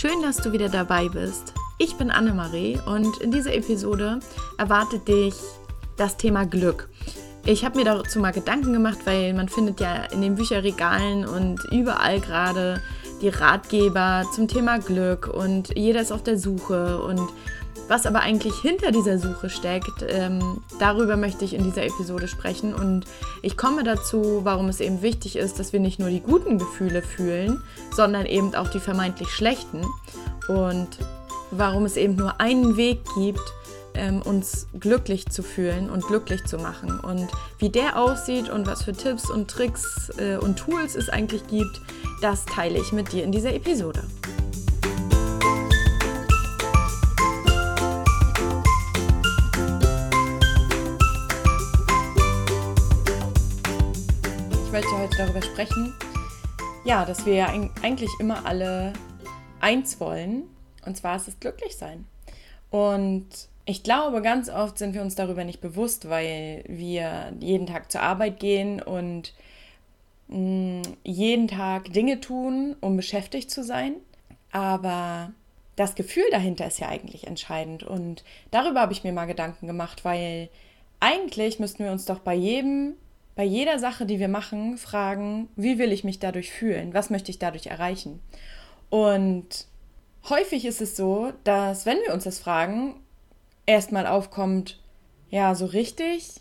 Schön, dass du wieder dabei bist. Ich bin Annemarie und in dieser Episode erwartet dich das Thema Glück. Ich habe mir dazu mal Gedanken gemacht, weil man findet ja in den Bücherregalen und überall gerade die Ratgeber zum Thema Glück und jeder ist auf der Suche und was aber eigentlich hinter dieser Suche steckt, ähm, darüber möchte ich in dieser Episode sprechen. Und ich komme dazu, warum es eben wichtig ist, dass wir nicht nur die guten Gefühle fühlen, sondern eben auch die vermeintlich schlechten. Und warum es eben nur einen Weg gibt, ähm, uns glücklich zu fühlen und glücklich zu machen. Und wie der aussieht und was für Tipps und Tricks äh, und Tools es eigentlich gibt, das teile ich mit dir in dieser Episode. Darüber sprechen, ja, dass wir eigentlich immer alle eins wollen, und zwar ist es glücklich sein. Und ich glaube, ganz oft sind wir uns darüber nicht bewusst, weil wir jeden Tag zur Arbeit gehen und mh, mm, jeden Tag Dinge tun, um beschäftigt zu sein. Aber das Gefühl dahinter ist ja eigentlich entscheidend. Und darüber habe ich mir mal Gedanken gemacht, weil eigentlich müssten wir uns doch bei jedem bei jeder Sache, die wir machen, fragen, wie will ich mich dadurch fühlen? Was möchte ich dadurch erreichen? Und häufig ist es so, dass wenn wir uns das fragen, erstmal aufkommt, ja, so richtig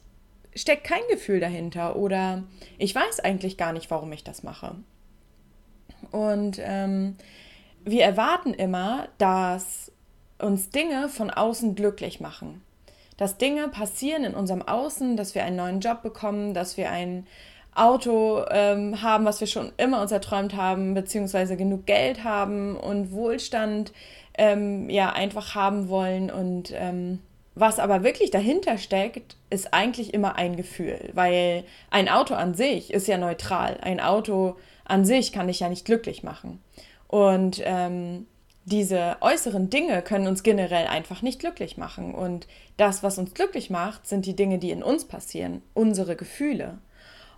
steckt kein Gefühl dahinter oder ich weiß eigentlich gar nicht, warum ich das mache. Und ähm, wir erwarten immer, dass uns Dinge von außen glücklich machen dass Dinge passieren in unserem Außen, dass wir einen neuen Job bekommen, dass wir ein Auto ähm, haben, was wir schon immer uns erträumt haben, beziehungsweise genug Geld haben und Wohlstand ähm, ja einfach haben wollen. Und ähm, was aber wirklich dahinter steckt, ist eigentlich immer ein Gefühl, weil ein Auto an sich ist ja neutral. Ein Auto an sich kann dich ja nicht glücklich machen. Und ähm, diese äußeren Dinge können uns generell einfach nicht glücklich machen. Und das, was uns glücklich macht, sind die Dinge, die in uns passieren, unsere Gefühle.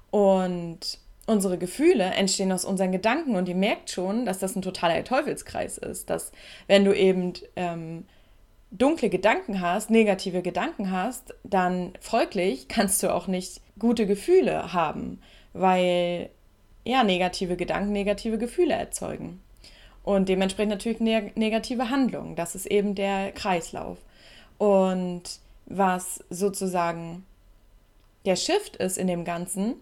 Und unsere Gefühle entstehen aus unseren Gedanken und ihr merkt schon, dass das ein totaler Teufelskreis ist, dass wenn du eben ähm, dunkle Gedanken hast, negative Gedanken hast, dann folglich kannst du auch nicht gute Gefühle haben, weil ja negative Gedanken negative Gefühle erzeugen. Und dementsprechend natürlich ne negative Handlungen. Das ist eben der Kreislauf. Und was sozusagen der Shift ist in dem Ganzen,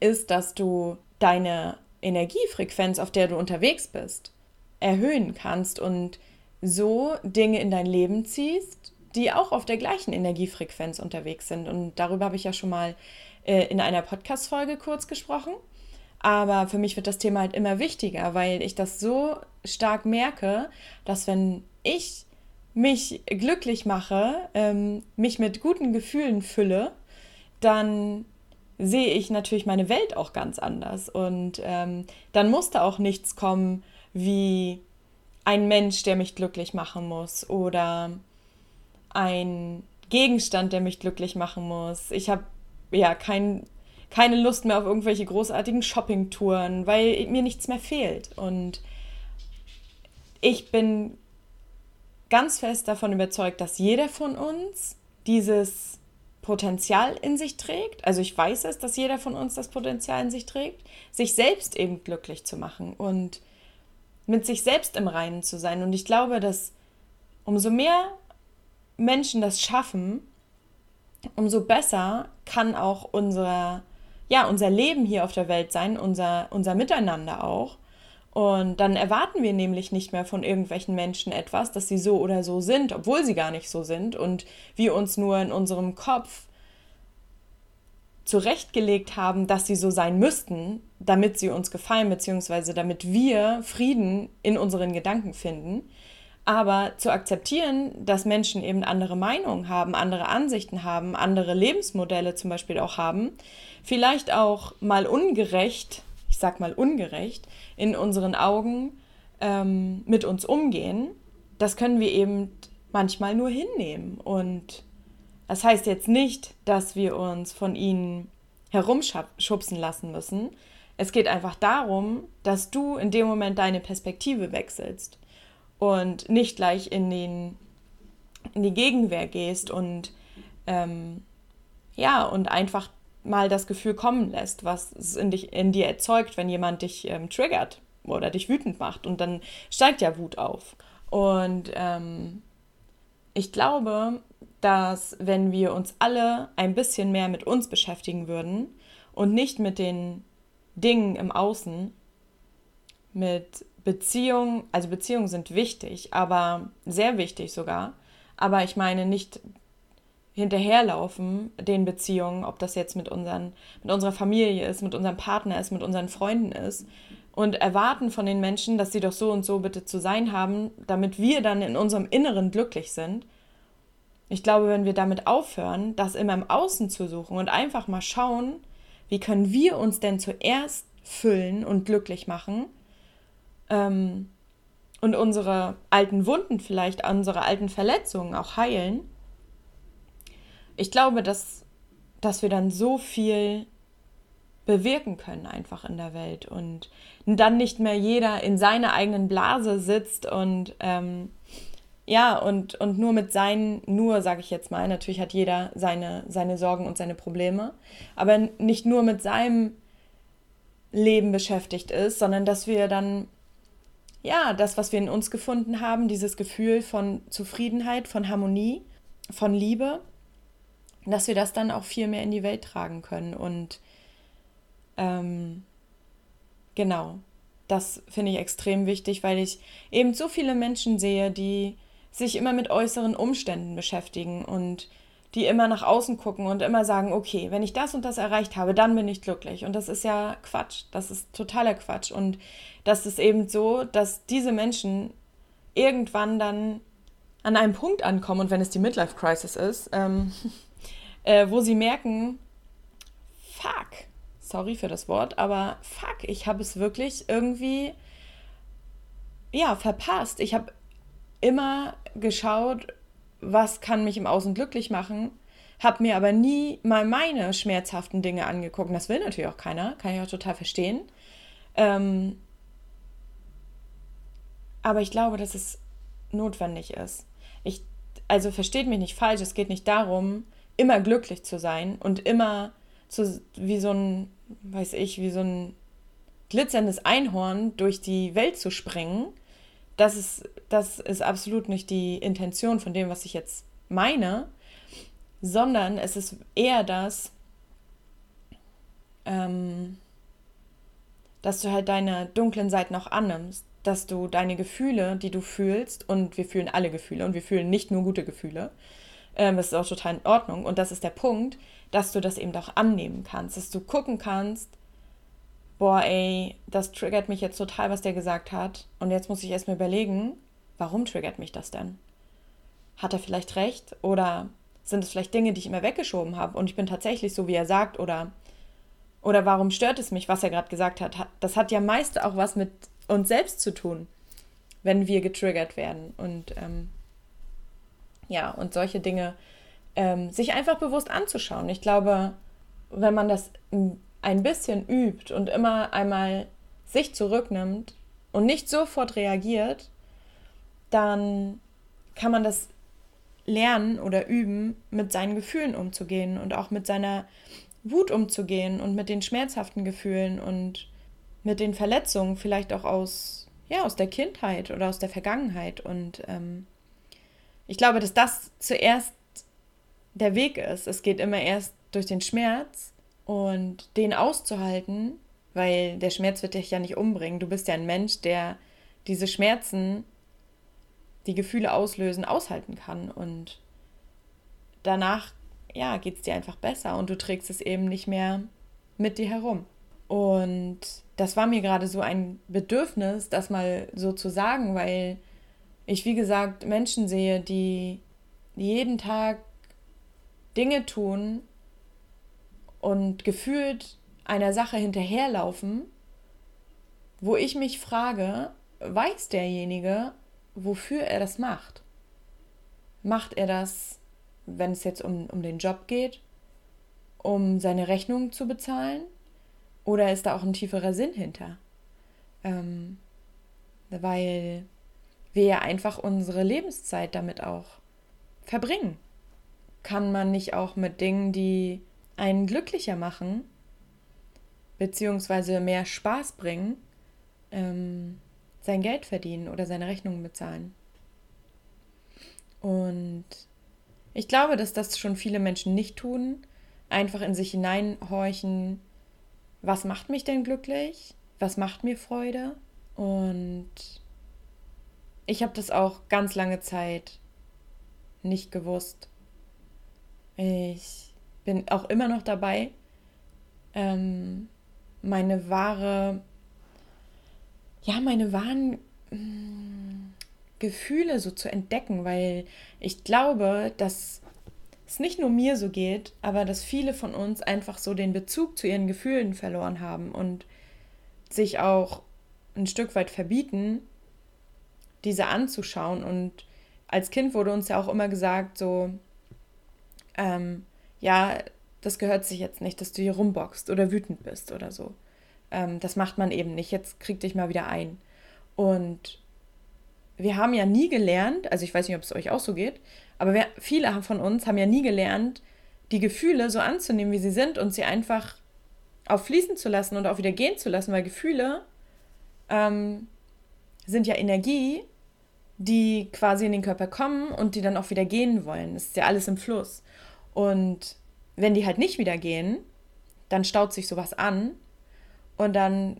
ist, dass du deine Energiefrequenz, auf der du unterwegs bist, erhöhen kannst und so Dinge in dein Leben ziehst, die auch auf der gleichen Energiefrequenz unterwegs sind. Und darüber habe ich ja schon mal äh, in einer Podcast-Folge kurz gesprochen. Aber für mich wird das Thema halt immer wichtiger, weil ich das so stark merke, dass wenn ich mich glücklich mache, ähm, mich mit guten Gefühlen fülle, dann sehe ich natürlich meine Welt auch ganz anders. Und ähm, dann muss da auch nichts kommen wie ein Mensch, der mich glücklich machen muss oder ein Gegenstand, der mich glücklich machen muss. Ich habe ja kein keine Lust mehr auf irgendwelche großartigen Shoppingtouren, weil mir nichts mehr fehlt. Und ich bin ganz fest davon überzeugt, dass jeder von uns dieses Potenzial in sich trägt. Also ich weiß es, dass jeder von uns das Potenzial in sich trägt, sich selbst eben glücklich zu machen und mit sich selbst im Reinen zu sein. Und ich glaube, dass umso mehr Menschen das schaffen, umso besser kann auch unser ja, unser Leben hier auf der Welt sein, unser, unser Miteinander auch. Und dann erwarten wir nämlich nicht mehr von irgendwelchen Menschen etwas, dass sie so oder so sind, obwohl sie gar nicht so sind und wir uns nur in unserem Kopf zurechtgelegt haben, dass sie so sein müssten, damit sie uns gefallen, beziehungsweise damit wir Frieden in unseren Gedanken finden. Aber zu akzeptieren, dass Menschen eben andere Meinungen haben, andere Ansichten haben, andere Lebensmodelle zum Beispiel auch haben, vielleicht auch mal ungerecht, ich sag mal ungerecht, in unseren Augen ähm, mit uns umgehen, das können wir eben manchmal nur hinnehmen. Und das heißt jetzt nicht, dass wir uns von ihnen herumschubsen lassen müssen. Es geht einfach darum, dass du in dem Moment deine Perspektive wechselst. Und nicht gleich in, den, in die Gegenwehr gehst und ähm, ja, und einfach mal das Gefühl kommen lässt, was es in, dich, in dir erzeugt, wenn jemand dich ähm, triggert oder dich wütend macht. Und dann steigt ja Wut auf. Und ähm, ich glaube, dass wenn wir uns alle ein bisschen mehr mit uns beschäftigen würden und nicht mit den Dingen im Außen, mit Beziehungen, also Beziehungen sind wichtig, aber sehr wichtig sogar. Aber ich meine nicht hinterherlaufen den Beziehungen, ob das jetzt mit, unseren, mit unserer Familie ist, mit unserem Partner ist, mit unseren Freunden ist und erwarten von den Menschen, dass sie doch so und so bitte zu sein haben, damit wir dann in unserem Inneren glücklich sind. Ich glaube, wenn wir damit aufhören, das immer im Außen zu suchen und einfach mal schauen, wie können wir uns denn zuerst füllen und glücklich machen ähm, und unsere alten Wunden vielleicht, unsere alten Verletzungen auch heilen, ich glaube, dass, dass wir dann so viel bewirken können einfach in der Welt und dann nicht mehr jeder in seiner eigenen Blase sitzt und ähm, ja und, und nur mit seinen, nur sage ich jetzt mal, natürlich hat jeder seine, seine Sorgen und seine Probleme, aber nicht nur mit seinem Leben beschäftigt ist, sondern dass wir dann ja, das, was wir in uns gefunden haben, dieses Gefühl von Zufriedenheit, von Harmonie, von Liebe, dass wir das dann auch viel mehr in die Welt tragen können. Und ähm, genau, das finde ich extrem wichtig, weil ich eben so viele Menschen sehe, die sich immer mit äußeren Umständen beschäftigen und die immer nach außen gucken und immer sagen, okay, wenn ich das und das erreicht habe, dann bin ich glücklich. Und das ist ja Quatsch. Das ist totaler Quatsch. Und das ist eben so, dass diese Menschen irgendwann dann an einem Punkt ankommen und wenn es die Midlife Crisis ist, ähm, äh, wo sie merken, fuck, sorry für das Wort, aber fuck, ich habe es wirklich irgendwie, ja, verpasst. Ich habe immer geschaut, was kann mich im Außen glücklich machen, habe mir aber nie mal meine schmerzhaften Dinge angeguckt. Das will natürlich auch keiner, kann ich auch total verstehen. Ähm, aber ich glaube, dass es notwendig ist. Ich, also versteht mich nicht falsch, es geht nicht darum, immer glücklich zu sein und immer zu, wie so ein, weiß ich, wie so ein glitzerndes Einhorn durch die Welt zu springen, das ist, das ist absolut nicht die Intention von dem, was ich jetzt meine, sondern es ist eher das, ähm, dass du halt deine dunklen Seiten auch annimmst, dass du deine Gefühle, die du fühlst, und wir fühlen alle Gefühle und wir fühlen nicht nur gute Gefühle, ähm, das ist auch total in Ordnung. Und das ist der Punkt, dass du das eben auch annehmen kannst, dass du gucken kannst, boah, ey, das triggert mich jetzt total, was der gesagt hat. Und jetzt muss ich erstmal überlegen, warum triggert mich das denn? Hat er vielleicht recht? Oder sind es vielleicht Dinge, die ich immer weggeschoben habe und ich bin tatsächlich so, wie er sagt? Oder, oder warum stört es mich, was er gerade gesagt hat? Das hat ja meist auch was mit uns selbst zu tun, wenn wir getriggert werden. Und ähm, ja, und solche Dinge ähm, sich einfach bewusst anzuschauen. Ich glaube, wenn man das ein bisschen übt und immer einmal sich zurücknimmt und nicht sofort reagiert, dann kann man das lernen oder üben, mit seinen Gefühlen umzugehen und auch mit seiner Wut umzugehen und mit den schmerzhaften Gefühlen und mit den Verletzungen, vielleicht auch aus, ja, aus der Kindheit oder aus der Vergangenheit. Und ähm, ich glaube, dass das zuerst der Weg ist. Es geht immer erst durch den Schmerz und den auszuhalten, weil der Schmerz wird dich ja nicht umbringen. Du bist ja ein Mensch, der diese Schmerzen, die Gefühle auslösen, aushalten kann. Und danach, ja, geht es dir einfach besser und du trägst es eben nicht mehr mit dir herum. Und das war mir gerade so ein Bedürfnis, das mal so zu sagen, weil ich, wie gesagt, Menschen sehe, die jeden Tag Dinge tun und gefühlt einer Sache hinterherlaufen, wo ich mich frage, weiß derjenige, wofür er das macht? Macht er das, wenn es jetzt um, um den Job geht, um seine Rechnung zu bezahlen? Oder ist da auch ein tieferer Sinn hinter? Ähm, weil wir ja einfach unsere Lebenszeit damit auch verbringen. Kann man nicht auch mit Dingen, die einen glücklicher machen, beziehungsweise mehr Spaß bringen, ähm, sein Geld verdienen oder seine Rechnungen bezahlen? Und ich glaube, dass das schon viele Menschen nicht tun, einfach in sich hineinhorchen, was macht mich denn glücklich? Was macht mir Freude? Und ich habe das auch ganz lange Zeit nicht gewusst. Ich bin auch immer noch dabei, ähm, meine wahre, ja, meine wahren mh, mm, Gefühle so zu entdecken, weil ich glaube, dass es nicht nur mir so geht, aber dass viele von uns einfach so den Bezug zu ihren Gefühlen verloren haben und sich auch ein Stück weit verbieten, diese anzuschauen. Und als Kind wurde uns ja auch immer gesagt, so, ähm, ja, das gehört sich jetzt nicht, dass du hier rumboxst oder wütend bist oder so. Ähm, das macht man eben nicht. Jetzt krieg dich mal wieder ein. Und wir haben ja nie gelernt, also ich weiß nicht, ob es euch auch so geht, aber wir, viele von uns haben ja nie gelernt, die Gefühle so anzunehmen, wie sie sind und sie einfach auf fließen zu lassen und auch wieder gehen zu lassen, weil Gefühle ähm, sind ja Energie, die quasi in den Körper kommen und die dann auch wieder gehen wollen. Das ist ja alles im Fluss. Und wenn die halt nicht wieder gehen, dann staut sich sowas an und dann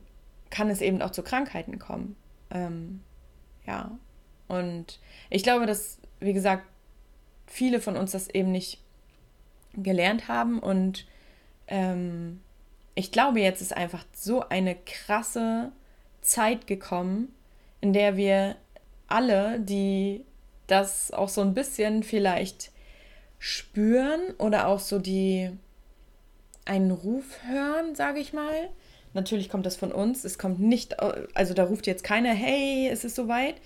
kann es eben auch zu Krankheiten kommen. Ähm, ja. Und ich glaube, dass, wie gesagt, viele von uns das eben nicht gelernt haben und ähm, ich glaube, jetzt ist einfach so eine krasse Zeit gekommen, in der wir alle, die das auch so ein bisschen vielleicht spüren oder auch so die einen Ruf hören, sage ich mal. Natürlich kommt das von uns. Es kommt nicht, also da ruft jetzt keiner, hey, es ist soweit.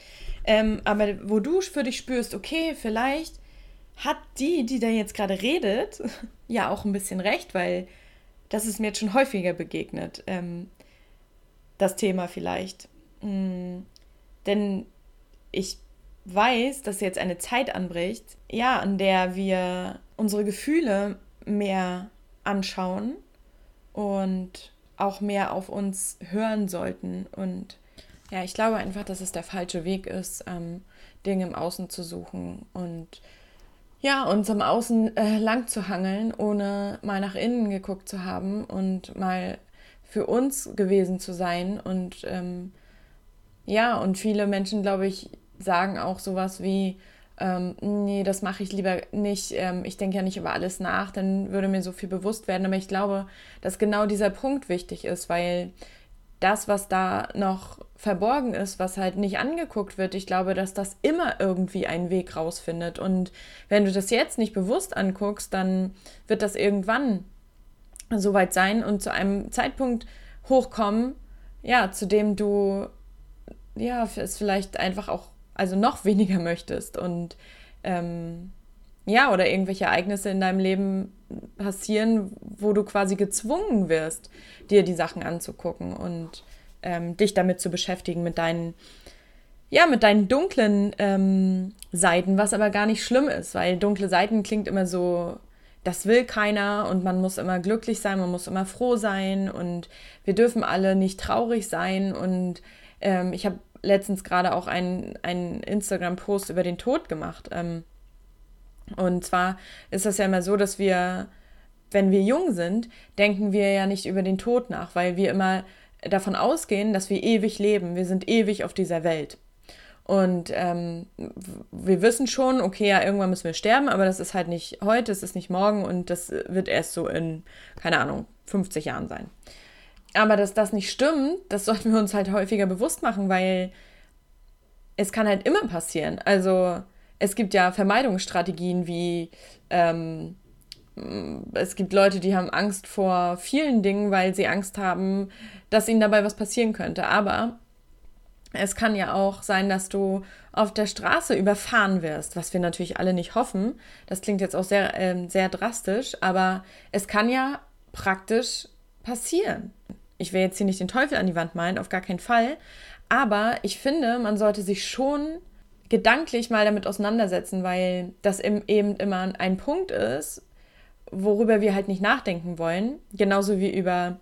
Ähm, aber wo du für dich spürst, okay, vielleicht hat die, die da jetzt gerade redet, ja auch ein bisschen recht, weil das ist mir jetzt schon häufiger begegnet, ähm, das Thema vielleicht. Mm, denn ich weiß, dass jetzt eine Zeit anbricht, ja, an der wir unsere Gefühle mehr anschauen und auch mehr auf uns hören sollten. Und ja, ich glaube einfach, dass es der falsche Weg ist, ähm, Dinge im Außen zu suchen und ja, uns am Außen äh, lang zu hangeln, ohne mal nach innen geguckt zu haben und mal für uns gewesen zu sein. Und ähm, ja, und viele Menschen, glaube ich, sagen auch sowas wie, ähm, nee, das mache ich lieber nicht. Ähm, ich denke ja nicht über alles nach, dann würde mir so viel bewusst werden. Aber ich glaube, dass genau dieser Punkt wichtig ist, weil das, was da noch verborgen ist, was halt nicht angeguckt wird, ich glaube, dass das immer irgendwie einen Weg rausfindet. Und wenn du das jetzt nicht bewusst anguckst, dann wird das irgendwann soweit sein und zu einem Zeitpunkt hochkommen, ja, zu dem du ja es vielleicht einfach auch also noch weniger möchtest. Und ähm, ja, oder irgendwelche Ereignisse in deinem Leben passieren, wo du quasi gezwungen wirst, dir die Sachen anzugucken und ähm, dich damit zu beschäftigen, mit deinen, ja, mit deinen dunklen ähm, Seiten, was aber gar nicht schlimm ist, weil dunkle Seiten klingt immer so, das will keiner und man muss immer glücklich sein, man muss immer froh sein und wir dürfen alle nicht traurig sein. Und ähm, ich habe letztens gerade auch einen, einen Instagram-Post über den Tod gemacht. Ähm, und zwar ist das ja immer so, dass wir, wenn wir jung sind, denken wir ja nicht über den Tod nach, weil wir immer davon ausgehen, dass wir ewig leben. Wir sind ewig auf dieser Welt. Und ähm, wir wissen schon, okay, ja, irgendwann müssen wir sterben, aber das ist halt nicht heute, es ist nicht morgen und das wird erst so in, keine Ahnung, 50 Jahren sein. Aber dass das nicht stimmt, das sollten wir uns halt häufiger bewusst machen, weil es kann halt immer passieren. Also es gibt ja Vermeidungsstrategien wie ähm, es gibt Leute, die haben Angst vor vielen Dingen, weil sie Angst haben, dass ihnen dabei was passieren könnte. Aber es kann ja auch sein, dass du auf der Straße überfahren wirst, was wir natürlich alle nicht hoffen. Das klingt jetzt auch sehr, äh, sehr drastisch, aber es kann ja praktisch passieren. Ich will jetzt hier nicht den Teufel an die Wand malen, auf gar keinen Fall. Aber ich finde, man sollte sich schon gedanklich mal damit auseinandersetzen, weil das eben immer ein Punkt ist, worüber wir halt nicht nachdenken wollen. Genauso wie über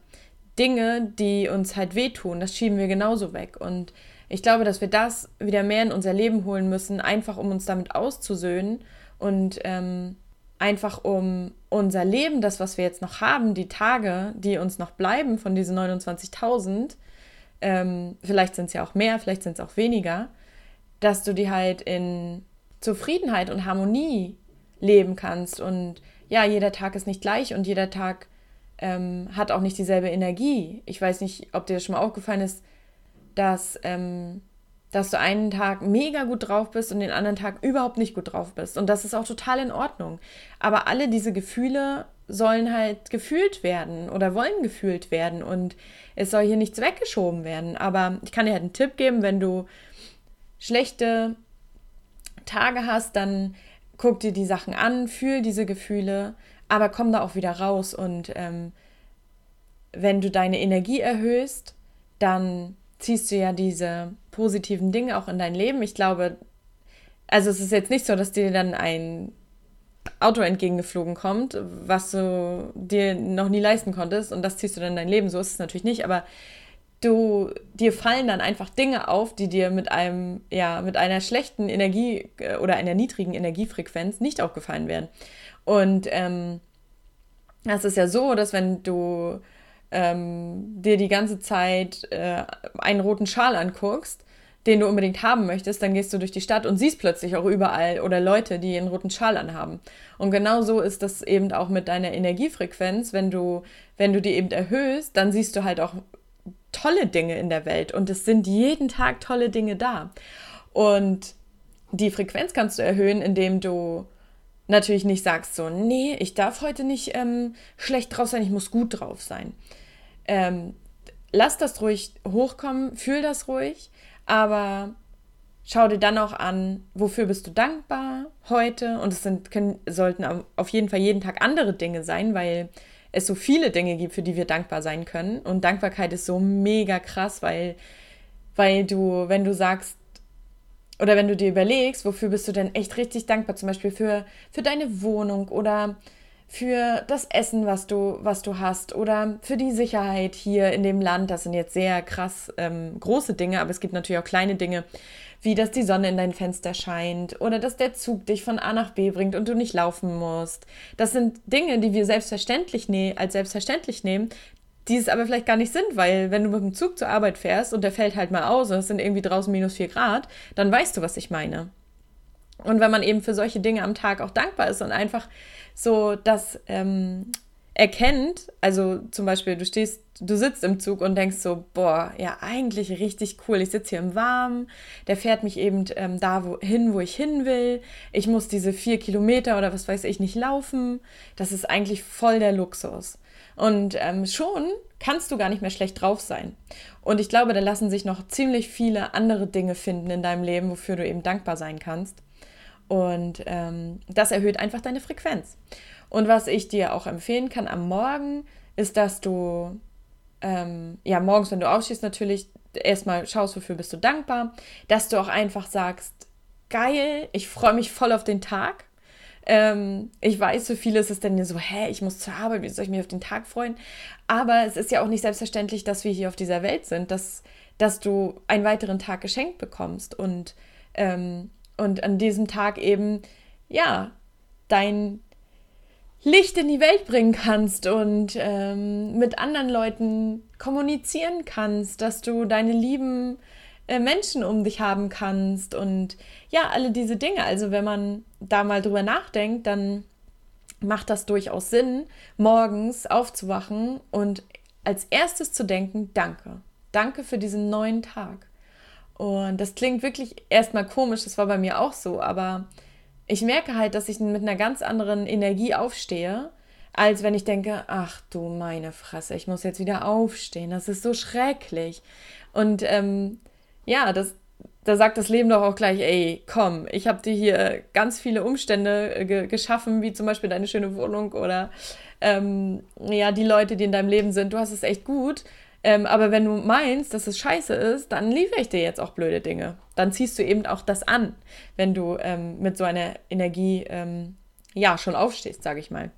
Dinge, die uns halt wehtun. Das schieben wir genauso weg. Und ich glaube, dass wir das wieder mehr in unser Leben holen müssen, einfach um uns damit auszusöhnen und ähm, einfach um unser Leben, das, was wir jetzt noch haben, die Tage, die uns noch bleiben von diesen 29.000, ähm, vielleicht sind es ja auch mehr, vielleicht sind es auch weniger, dass du die halt in Zufriedenheit und Harmonie leben kannst. Und ja, jeder Tag ist nicht gleich und jeder Tag ähm, hat auch nicht dieselbe Energie. Ich weiß nicht, ob dir das schon mal aufgefallen ist, dass, ähm, dass du einen Tag mega gut drauf bist und den anderen Tag überhaupt nicht gut drauf bist. Und das ist auch total in Ordnung. Aber alle diese Gefühle sollen halt gefühlt werden oder wollen gefühlt werden und es soll hier nichts weggeschoben werden. Aber ich kann dir halt einen Tipp geben, wenn du schlechte Tage hast, dann guck dir die Sachen an, fühl diese Gefühle, aber komm da auch wieder raus. Und ähm, wenn du deine Energie erhöhst, dann ziehst du ja diese positiven Dinge auch in dein Leben. Ich glaube, also es ist jetzt nicht so, dass dir dann ein Auto entgegengeflogen kommt, was du dir noch nie leisten konntest und das ziehst du dann in dein Leben. So ist es natürlich nicht, aber du, dir fallen dann einfach Dinge auf, die dir mit einem, ja, mit einer schlechten Energie äh, oder einer niedrigen Energiefrequenz nicht aufgefallen wären. Und ähm, das ist ja so, dass wenn du ähm, dir die ganze Zeit äh, einen roten Schal anguckst, den du unbedingt haben möchtest, dann gehst du durch die Stadt und siehst plötzlich auch überall oder Leute, die einen roten Schal anhaben. Und genau so ist das eben auch mit deiner Energiefrequenz. Wenn du, wenn du die eben erhöhst, dann siehst du halt auch tolle Dinge in der Welt und es sind jeden Tag tolle Dinge da. Und die Frequenz kannst du erhöhen, indem du natürlich nicht sagst so, nee, ich darf heute nicht ähm, schlecht drauf sein, ich muss gut drauf sein. Ähm, lass das ruhig hochkommen, fühl das ruhig, aber schau dir dann auch an, wofür bist du dankbar heute und es sind, können, sollten auf jeden Fall jeden Tag andere Dinge sein, weil es so viele Dinge gibt, für die wir dankbar sein können. Und Dankbarkeit ist so mega krass, weil, weil du, wenn du sagst, oder wenn du dir überlegst, wofür bist du denn echt richtig dankbar, zum Beispiel für, für deine Wohnung oder für das Essen, was du, was du hast oder für die Sicherheit hier in dem Land. Das sind jetzt sehr krass ähm, große Dinge, aber es gibt natürlich auch kleine Dinge, wie dass die Sonne in dein Fenster scheint oder dass der Zug dich von A nach B bringt und du nicht laufen musst. Das sind Dinge, die wir selbstverständlich ne als selbstverständlich nehmen, die es aber vielleicht gar nicht sind, weil wenn du mit dem Zug zur Arbeit fährst und der fällt halt mal aus und es sind irgendwie draußen minus vier Grad, dann weißt du, was ich meine. Und wenn man eben für solche Dinge am Tag auch dankbar ist und einfach so das ähm, erkennt, also zum Beispiel, du stehst, du sitzt im Zug und denkst so, boah, ja, eigentlich richtig cool. Ich sitze hier im Warmen, der fährt mich eben ähm, da wo, hin, wo ich hin will. Ich muss diese vier Kilometer oder was weiß ich nicht laufen. Das ist eigentlich voll der Luxus. Und ähm, schon kannst du gar nicht mehr schlecht drauf sein. Und ich glaube, da lassen sich noch ziemlich viele andere Dinge finden in deinem Leben, wofür du eben dankbar sein kannst. Und ähm, das erhöht einfach deine Frequenz. Und was ich dir auch empfehlen kann am Morgen, ist, dass du, ähm, ja, morgens, wenn du aufstehst, natürlich erstmal schaust, wofür bist du dankbar, dass du auch einfach sagst, geil, ich freue mich voll auf den Tag. Ähm, ich weiß, für viele ist es dann so, hä, ich muss zur Arbeit, wie soll ich mich auf den Tag freuen? Aber es ist ja auch nicht selbstverständlich, dass wir hier auf dieser Welt sind, dass, dass du einen weiteren Tag geschenkt bekommst und ähm, und an diesem Tag eben, ja, dein Licht in die Welt bringen kannst und ähm, mit anderen Leuten kommunizieren kannst, dass du deine lieben äh, Menschen um dich haben kannst und ja, alle diese Dinge. Also wenn man da mal drüber nachdenkt, dann macht das durchaus Sinn, morgens aufzuwachen und als erstes zu denken, danke. Danke für diesen neuen Tag. Und das klingt wirklich erstmal komisch, das war bei mir auch so, aber ich merke halt, dass ich mit einer ganz anderen Energie aufstehe, als wenn ich denke, ach du meine Fresse, ich muss jetzt wieder aufstehen, das ist so schrecklich. Und ähm, ja, das, da sagt das Leben doch auch gleich, ey, komm, ich habe dir hier ganz viele Umstände äh, ge geschaffen, wie zum Beispiel deine schöne Wohnung oder ähm, ja, die Leute, die in deinem Leben sind, du hast es echt gut Ähm, aber wenn du meinst, dass es scheiße ist, dann liefere ich dir jetzt auch blöde Dinge. Dann ziehst du eben auch das an, wenn du ähm, mit so einer Energie ähm, ja schon aufstehst, sage ich mal.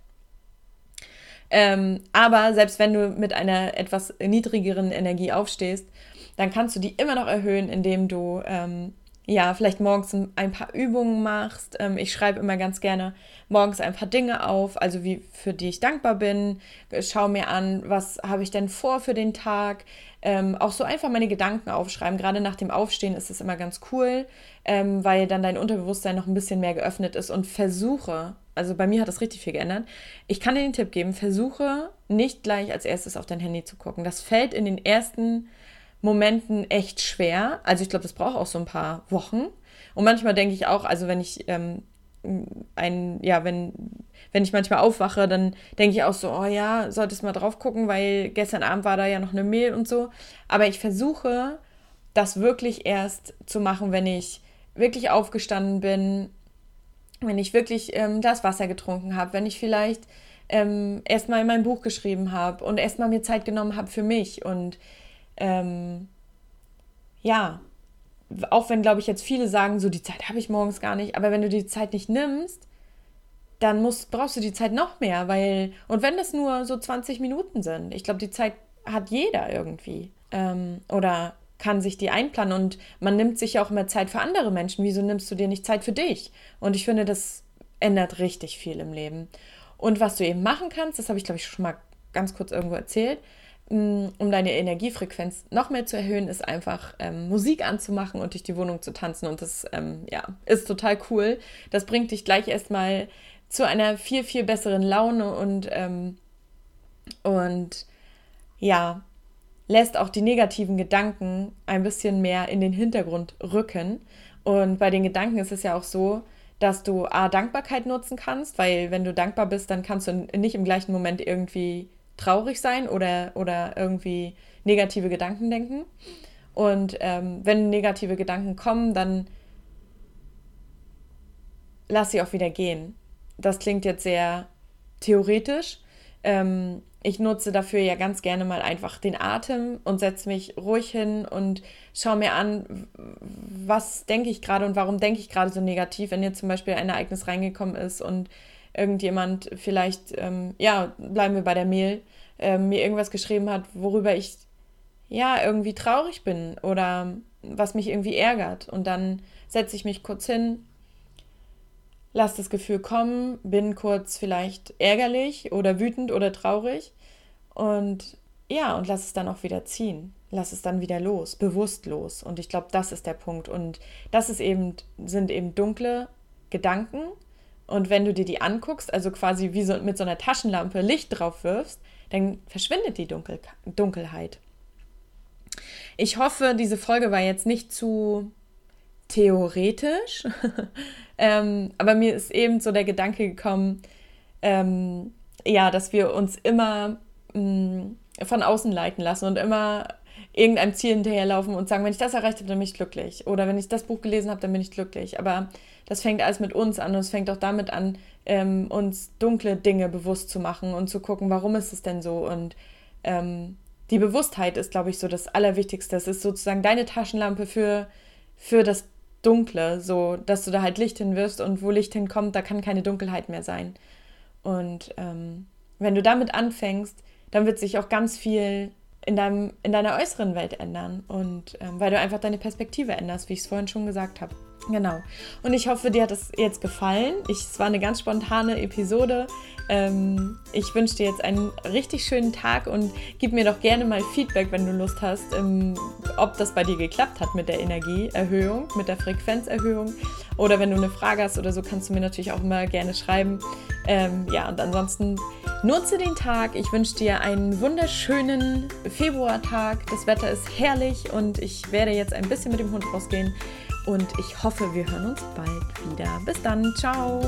Ähm, aber selbst wenn du mit einer etwas niedrigeren Energie aufstehst, dann kannst du die immer noch erhöhen, indem du ähm, ja, vielleicht morgens ein paar Übungen machst. Ähm, ich schreibe immer ganz gerne morgens ein paar Dinge auf, also wie für die ich dankbar bin. Schau mir an, was habe ich denn vor für den Tag. Ähm, auch so einfach meine Gedanken aufschreiben. Gerade nach dem Aufstehen ist es immer ganz cool, ähm, weil dann dein Unterbewusstsein noch ein bisschen mehr geöffnet ist und versuche, also bei mir hat das richtig viel geändert. Ich kann dir den Tipp geben, versuche nicht gleich als erstes auf dein Handy zu gucken. Das fällt in den ersten Momenten echt schwer. Also ich glaube, das braucht auch so ein paar Wochen. Und manchmal denke ich auch, also wenn ich ähm, ein, ja, wenn, wenn ich manchmal aufwache, dann denke ich auch so, oh ja, solltest mal drauf gucken, weil gestern Abend war da ja noch eine Mail und so. Aber ich versuche, das wirklich erst zu machen, wenn ich wirklich aufgestanden bin, wenn ich wirklich ähm, das Wasser getrunken habe, wenn ich vielleicht ähm, erstmal mein Buch geschrieben habe und erstmal mir Zeit genommen habe für mich und ähm, ja, auch wenn, glaube ich, jetzt viele sagen, so die Zeit habe ich morgens gar nicht, aber wenn du die Zeit nicht nimmst, dann musst, brauchst du die Zeit noch mehr, weil, und wenn das nur so 20 Minuten sind, ich glaube, die Zeit hat jeder irgendwie. Ähm, oder kann sich die einplanen und man nimmt sich auch mehr Zeit für andere Menschen. Wieso nimmst du dir nicht Zeit für dich? Und ich finde, das ändert richtig viel im Leben. Und was du eben machen kannst, das habe ich, glaube ich, schon mal ganz kurz irgendwo erzählt, um deine Energiefrequenz noch mehr zu erhöhen, ist einfach ähm, Musik anzumachen und durch die Wohnung zu tanzen. Und das ähm, ja, ist total cool. Das bringt dich gleich erstmal zu einer viel, viel besseren Laune und, ähm, und ja, lässt auch die negativen Gedanken ein bisschen mehr in den Hintergrund rücken. Und bei den Gedanken ist es ja auch so, dass du A, Dankbarkeit nutzen kannst, weil wenn du dankbar bist, dann kannst du nicht im gleichen Moment irgendwie traurig sein oder, oder irgendwie negative Gedanken denken. Und ähm, wenn negative Gedanken kommen, dann lass sie auch wieder gehen. Das klingt jetzt sehr theoretisch. Ähm, ich nutze dafür ja ganz gerne mal einfach den Atem und setze mich ruhig hin und schaue mir an, was denke ich gerade und warum denke ich gerade so negativ, wenn jetzt zum Beispiel ein Ereignis reingekommen ist und irgendjemand vielleicht, ähm, ja, bleiben wir bei der Mail, ähm, mir irgendwas geschrieben hat, worüber ich ja irgendwie traurig bin oder was mich irgendwie ärgert. Und dann setze ich mich kurz hin, lasse das Gefühl kommen, bin kurz vielleicht ärgerlich oder wütend oder traurig und ja, und lass es dann auch wieder ziehen. Lass es dann wieder los, bewusst los. Und ich glaube, das ist der Punkt. Und das ist eben, sind eben dunkle Gedanken, und wenn du dir die anguckst, also quasi wie so mit so einer Taschenlampe Licht drauf wirfst, dann verschwindet die Dunkel Dunkelheit. Ich hoffe, diese Folge war jetzt nicht zu theoretisch, ähm, aber mir ist eben so der Gedanke gekommen, ähm, ja, dass wir uns immer mh, mm, von außen leiten lassen und immer irgendeinem Ziel hinterherlaufen und sagen, wenn ich das erreicht habe, dann bin ich glücklich. Oder wenn ich das Buch gelesen habe, dann bin ich glücklich. Aber das fängt alles mit uns an und es fängt auch damit an, ähm, uns dunkle Dinge bewusst zu machen und zu gucken, warum ist es denn so. Und ähm, die Bewusstheit ist, glaube ich, so das Allerwichtigste. Es ist sozusagen deine Taschenlampe für, für das Dunkle, so dass du da halt Licht hinwirfst und wo Licht hinkommt, da kann keine Dunkelheit mehr sein. Und ähm, wenn du damit anfängst, dann wird sich auch ganz viel in, deinem, in deiner äußeren Welt ändern und ähm, weil du einfach deine Perspektive änderst, wie ich es vorhin schon gesagt habe. Genau. Und ich hoffe, dir hat es jetzt gefallen. Ich, es war eine ganz spontane Episode. Ähm, ich wünsche dir jetzt einen richtig schönen Tag und gib mir doch gerne mal Feedback, wenn du Lust hast, ähm, ob das bei dir geklappt hat mit der Energieerhöhung, mit der Frequenzerhöhung. Oder wenn du eine Frage hast oder so, kannst du mir natürlich auch immer gerne schreiben. Ähm, ja, und ansonsten nutze den Tag. Ich wünsche dir einen wunderschönen Februartag. Das Wetter ist herrlich und ich werde jetzt ein bisschen mit dem Hund rausgehen. Und ich hoffe, wir hören uns bald wieder. Bis dann. Ciao.